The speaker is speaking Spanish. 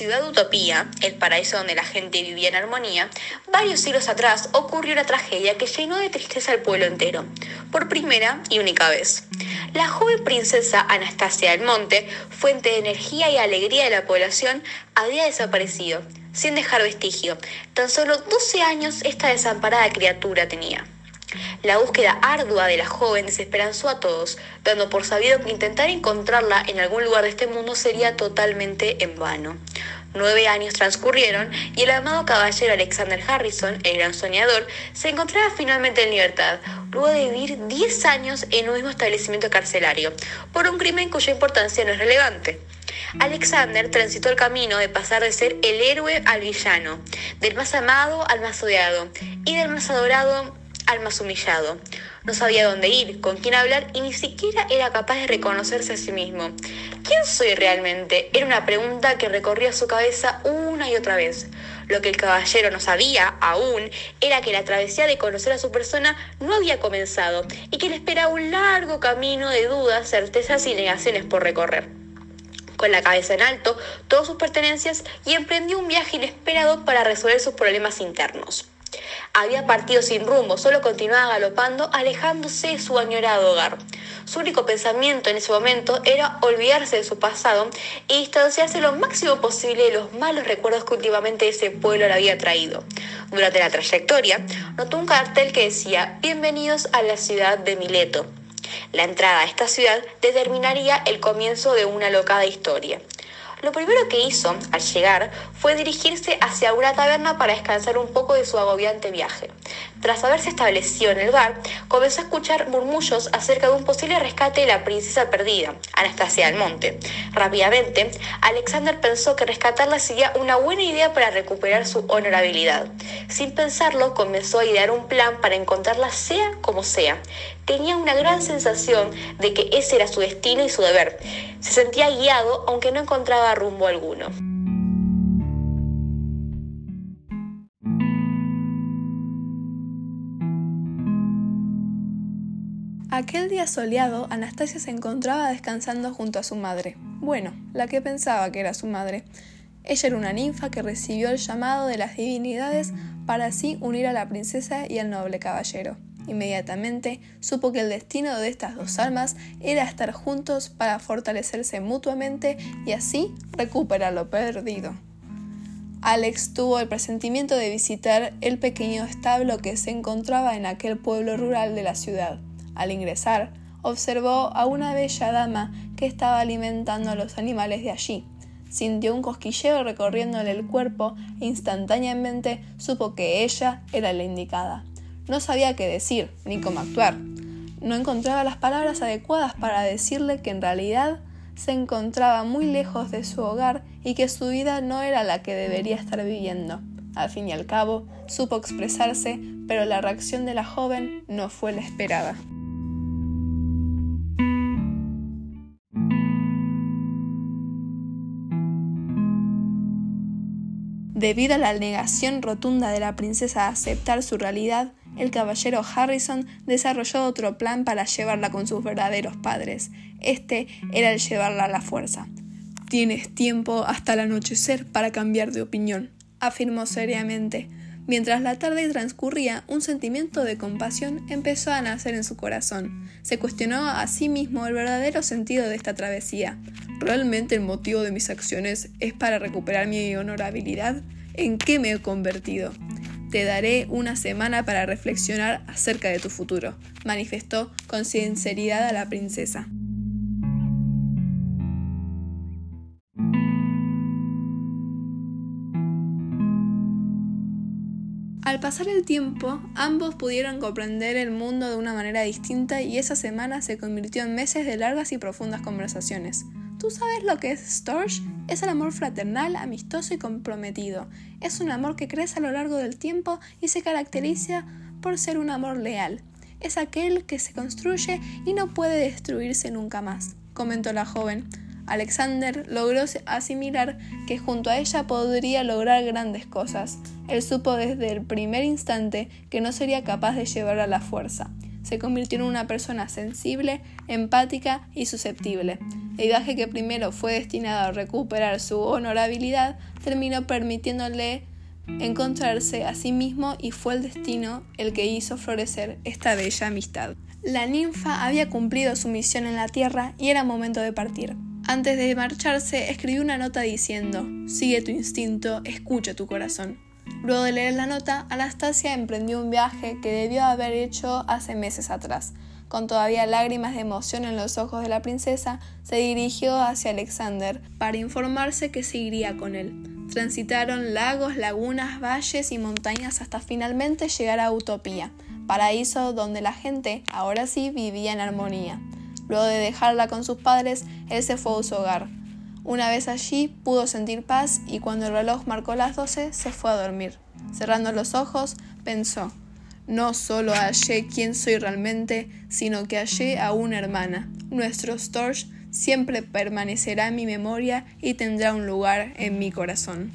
ciudad utopía, el paraíso donde la gente vivía en armonía, varios siglos atrás ocurrió una tragedia que llenó de tristeza al pueblo entero, por primera y única vez. La joven princesa Anastasia del Monte, fuente de energía y alegría de la población, había desaparecido, sin dejar vestigio. Tan solo 12 años esta desamparada criatura tenía. La búsqueda ardua de la joven desesperanzó a todos, dando por sabido que intentar encontrarla en algún lugar de este mundo sería totalmente en vano. Nueve años transcurrieron y el amado caballero Alexander Harrison, el gran soñador, se encontraba finalmente en libertad, luego de vivir diez años en un mismo establecimiento carcelario, por un crimen cuya importancia no es relevante. Alexander transitó el camino de pasar de ser el héroe al villano, del más amado al más odiado y del más adorado al más humillado. No sabía dónde ir, con quién hablar y ni siquiera era capaz de reconocerse a sí mismo. ¿Quién soy realmente? Era una pregunta que recorría su cabeza una y otra vez. Lo que el caballero no sabía aún era que la travesía de conocer a su persona no había comenzado y que le esperaba un largo camino de dudas, certezas y negaciones por recorrer. Con la cabeza en alto, todas sus pertenencias y emprendió un viaje inesperado para resolver sus problemas internos. Había partido sin rumbo, solo continuaba galopando, alejándose de su añorado hogar. Su único pensamiento en ese momento era olvidarse de su pasado y distanciarse lo máximo posible de los malos recuerdos que últimamente ese pueblo le había traído. Durante la trayectoria, notó un cartel que decía Bienvenidos a la ciudad de Mileto. La entrada a esta ciudad determinaría el comienzo de una locada historia. Lo primero que hizo al llegar fue dirigirse hacia una taberna para descansar un poco de su agobiante viaje. Tras haberse establecido en el bar, comenzó a escuchar murmullos acerca de un posible rescate de la princesa perdida, Anastasia del Monte. Rápidamente, Alexander pensó que rescatarla sería una buena idea para recuperar su honorabilidad. Sin pensarlo, comenzó a idear un plan para encontrarla sea como sea. Tenía una gran sensación de que ese era su destino y su deber. Se sentía guiado aunque no encontraba rumbo alguno. Aquel día soleado, Anastasia se encontraba descansando junto a su madre. Bueno, la que pensaba que era su madre. Ella era una ninfa que recibió el llamado de las divinidades para así unir a la princesa y al noble caballero. Inmediatamente supo que el destino de estas dos almas era estar juntos para fortalecerse mutuamente y así recuperar lo perdido. Alex tuvo el presentimiento de visitar el pequeño establo que se encontraba en aquel pueblo rural de la ciudad. Al ingresar, observó a una bella dama que estaba alimentando a los animales de allí. Sintió un cosquilleo recorriéndole el cuerpo e instantáneamente supo que ella era la indicada. No sabía qué decir ni cómo actuar. No encontraba las palabras adecuadas para decirle que en realidad se encontraba muy lejos de su hogar y que su vida no era la que debería estar viviendo. Al fin y al cabo, supo expresarse, pero la reacción de la joven no fue la esperada. Debido a la negación rotunda de la princesa a aceptar su realidad, el caballero Harrison desarrolló otro plan para llevarla con sus verdaderos padres. Este era el llevarla a la fuerza. Tienes tiempo hasta el anochecer para cambiar de opinión, afirmó seriamente. Mientras la tarde transcurría, un sentimiento de compasión empezó a nacer en su corazón. Se cuestionó a sí mismo el verdadero sentido de esta travesía. ¿Realmente el motivo de mis acciones es para recuperar mi honorabilidad? ¿En qué me he convertido? Te daré una semana para reflexionar acerca de tu futuro, manifestó con sinceridad a la princesa. Al pasar el tiempo, ambos pudieron comprender el mundo de una manera distinta y esa semana se convirtió en meses de largas y profundas conversaciones. ¿Tú sabes lo que es Storch? Es el amor fraternal, amistoso y comprometido. Es un amor que crece a lo largo del tiempo y se caracteriza por ser un amor leal. Es aquel que se construye y no puede destruirse nunca más, comentó la joven. Alexander logró asimilar que junto a ella podría lograr grandes cosas. Él supo desde el primer instante que no sería capaz de llevarla a la fuerza. Se convirtió en una persona sensible, empática y susceptible. El viaje que primero fue destinado a recuperar su honorabilidad terminó permitiéndole encontrarse a sí mismo y fue el destino el que hizo florecer esta bella amistad. La ninfa había cumplido su misión en la tierra y era momento de partir. Antes de marcharse, escribió una nota diciendo, sigue tu instinto, escucha tu corazón. Luego de leer la nota, Anastasia emprendió un viaje que debió haber hecho hace meses atrás. Con todavía lágrimas de emoción en los ojos de la princesa, se dirigió hacia Alexander para informarse que seguiría con él. Transitaron lagos, lagunas, valles y montañas hasta finalmente llegar a Utopía, paraíso donde la gente, ahora sí, vivía en armonía. Luego de dejarla con sus padres, él se fue a su hogar. Una vez allí pudo sentir paz y cuando el reloj marcó las doce se fue a dormir. Cerrando los ojos, pensó, no solo hallé quién soy realmente, sino que hallé a una hermana. Nuestro Storch siempre permanecerá en mi memoria y tendrá un lugar en mi corazón.